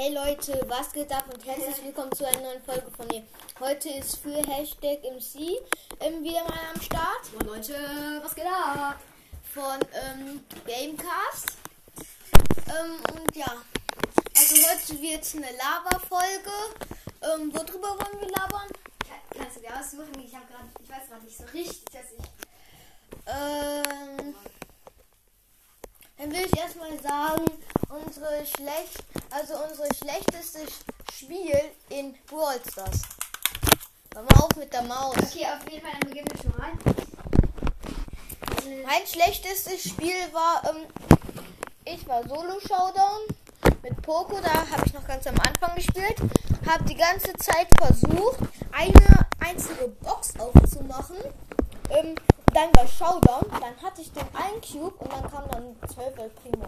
Hey Leute, was geht ab und herzlich willkommen zu einer neuen Folge von mir. Heute ist für Hashtag MC ähm, wieder mal am Start. Und Leute, was geht ab? Von ähm, Gamecast. Ähm, und ja, also heute wird es eine Lava-Folge. Ähm, worüber wollen wir labern? Kannst du dir aussuchen? Ich, hab grad, ich weiß gerade nicht so richtig, dass ich. Ähm, dann will ich erstmal sagen, unsere schlecht, also unsere schlechteste Spiel in Brawl Stars. Hör mal auf mit der Maus. Okay, auf jeden Fall, dann beginnen wir schon mal. Mein schlechtestes Spiel war, ähm, ich war Solo Showdown mit Poco, da habe ich noch ganz am Anfang gespielt. Habe die ganze Zeit versucht, eine einzige Box aufzumachen. Ähm, dann war Showdown, dann hatte ich den einen Cube und dann kam dann 12 El Primo.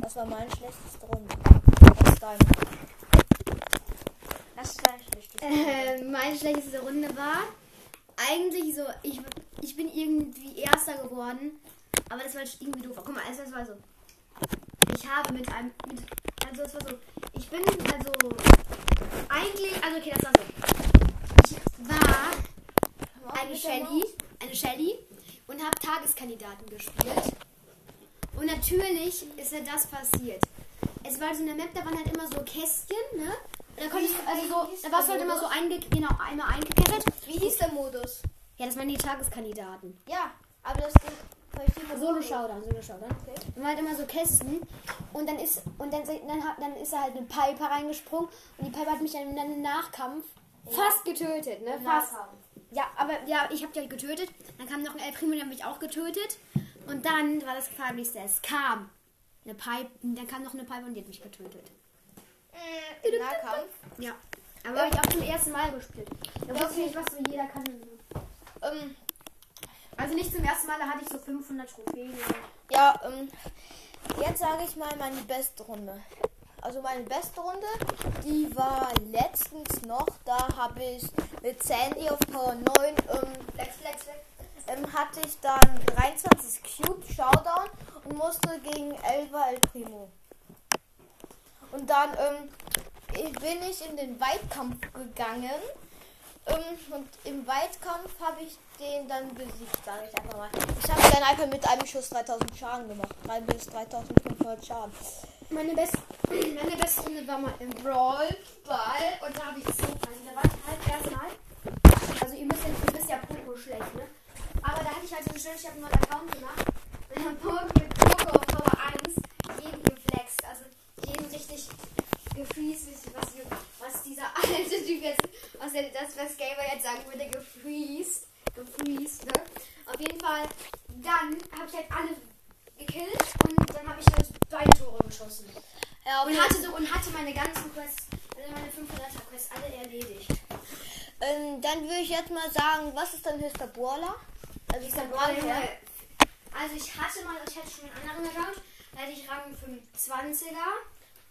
Das war meine schlechteste Runde. Das ist dein. Das ist dein schlechteste Äh, meine schlechteste Runde war eigentlich so, ich, ich bin irgendwie Erster geworden, aber das war irgendwie doof. Guck mal, also das war so. Ich habe mit einem, mit, also es war so, ich bin also eigentlich, also okay, das war so. Ich war eine Shelly, eine Shelly und habe Tageskandidaten gespielt. Und natürlich ist ja das passiert. Es war so eine Map, da waren halt immer so Kästchen, ne? Und da konntest du, also so, da warst du halt immer so einge, genau, einmal eingekesselt. Wie hieß der Modus? Ja, das waren die Tageskandidaten. Ja, aber das verschiedene Solo Showdown, Solo Showdown. Dann waren halt immer so Kästen und dann ist und dann, dann, dann ist da halt eine Piper reingesprungen und die Piper hat mich dann im Nahkampf fast getötet, ne? Fast. Ja, aber ja, ich habe die halt getötet. Dann kam noch ein El Primo, der hat mich auch getötet. Und dann war das Gefährlichste, es kam eine Pipe, dann kam noch eine Pipe und die hat mich getötet. Äh, Nahkampf. Ja. Aber habe ich auch zum ersten Mal gespielt. Da wusste ich nicht, was so jeder kann. Ähm, Also nicht zum ersten Mal, da hatte ich so 500 Trophäen. Ja, ähm, jetzt sage ich mal meine beste Runde. Also meine beste Runde, die war letztens noch. Da habe ich mit Sandy auf Power 9 ähm, Flex, flex, flex. Ähm, hatte ich dann 23 Cube Showdown und musste gegen Elva El Primo. Und dann ähm, bin ich in den Weitkampf gegangen. Ähm, und im Weitkampf habe ich den dann besiegt, sage ich einfach mal. Ich habe dann einfach mit einem Schuss 3000 Schaden gemacht. 3 bis 3500 Schaden. Meine, best, meine beste Runde war mal im Brawl Ball und da habe ich so also da war ich halt erstmal. Also ihr müsst ja, ihr wisst ja Poco schlecht, ne? Aber da hatte ich halt so schön, ich habe einen neuen Account gemacht und habe Poco mit Poco auf Power 1 jeden geflext. Also jeden richtig gefreezed, was, was dieser alte Typ jetzt, was er, das was Gamer jetzt sagen würde, gefreezed. Gefreezed, ne? Auf jeden Fall, dann habe ich halt alle gekillt und dann habe ich halt beide Tore geschossen. Ja, Und hatte, so, und hatte meine ganzen Quests, also meine 500er Quests alle erledigt. ähm, dann würde ich jetzt mal sagen, was ist dein höchster Brawler? Also Ich sag mal, also ich hatte mal, ich hatte schon einen anderen Account, da hatte ich Rang 25er.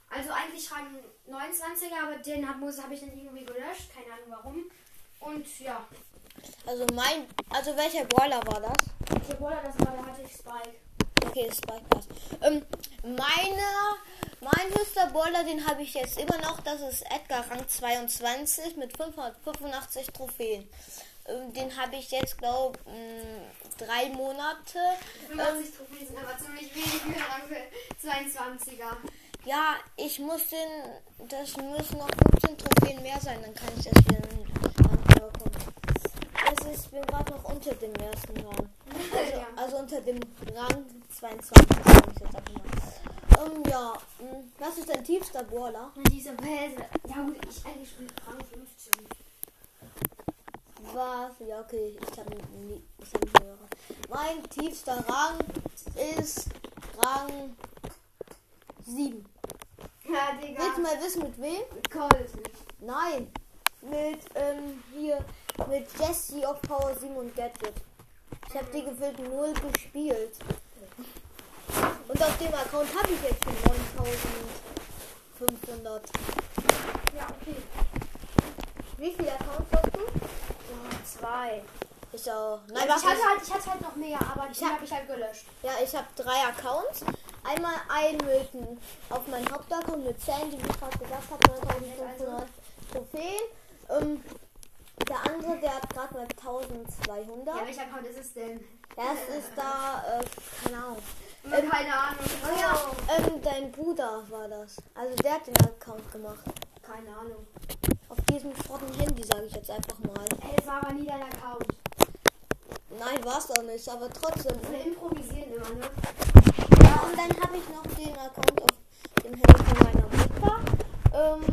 Also eigentlich Rang 29er, aber den habe hab ich dann irgendwie gelöscht, keine Ahnung warum. Und ja, Also mein, also welcher Brawler war das? der Brawler, das war, da hatte ich Spike. Okay, Spike Pass. Ähm, meine, mein höchster Brawler, den habe ich jetzt immer noch. Das ist Edgar Rang 22 mit 585 Trophäen. Ähm, den habe ich jetzt, glaube drei Monate. 85 Trophäen sind aber ziemlich wenig für Rang für 22er. Ja, ich muss den, das müssen noch 15 Trophäen mehr sein, dann kann ich das wieder Rang bekommen. Also ich bin gerade noch unter dem ersten Rang. Also, Ja. also unter dem Rang 22, sag ich jetzt einfach mal. Ähm, ja, mh, was ist dein tiefster Brawler? Und diese Bäse. Ja gut, ich eigentlich spiele 15. Ja, okay, ich habe nie, ich hab nie. Mein tiefster Rang ist Rang 7. Ja, Digga. Willst du mal wissen, mit wem? Cold. Nein, mit ähm, hier mit Jesse auf Power 7 und Gadget. Ich habe die gefühlt null gespielt. Und auf dem Account habe ich jetzt schon 9500. Ja, okay. Wie viele Accounts hast du? Zwei. Ich auch. Nein, ich, hatte halt, ich hatte halt noch mehr, aber die hab- habe ich halt gelöscht. Ja, ich habe drei Accounts. Einmal einen mit, n- auf meinen Hauptaccount mit Sandy, wie ich gerade gesagt habe, 9500 Trophäen. Ähm, der andere, der hat gerade mal 1200. Ja, welcher Account ist es denn? Das ist da, äh, keine Ahnung. Ähm, keine Ahnung. Oh ja, ähm, dein Bruder war das. Also der hat den Account gemacht. Keine Ahnung. Auf diesem schrotten Handy, sage ich jetzt einfach mal. Ey, das war aber nie dein Account. Nein, war's doch nicht, aber trotzdem. Wir improvisieren immer, ne? Ja, und dann habe ich noch den Account auf dem Handy von meiner Mutter. Ähm,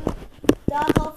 darauf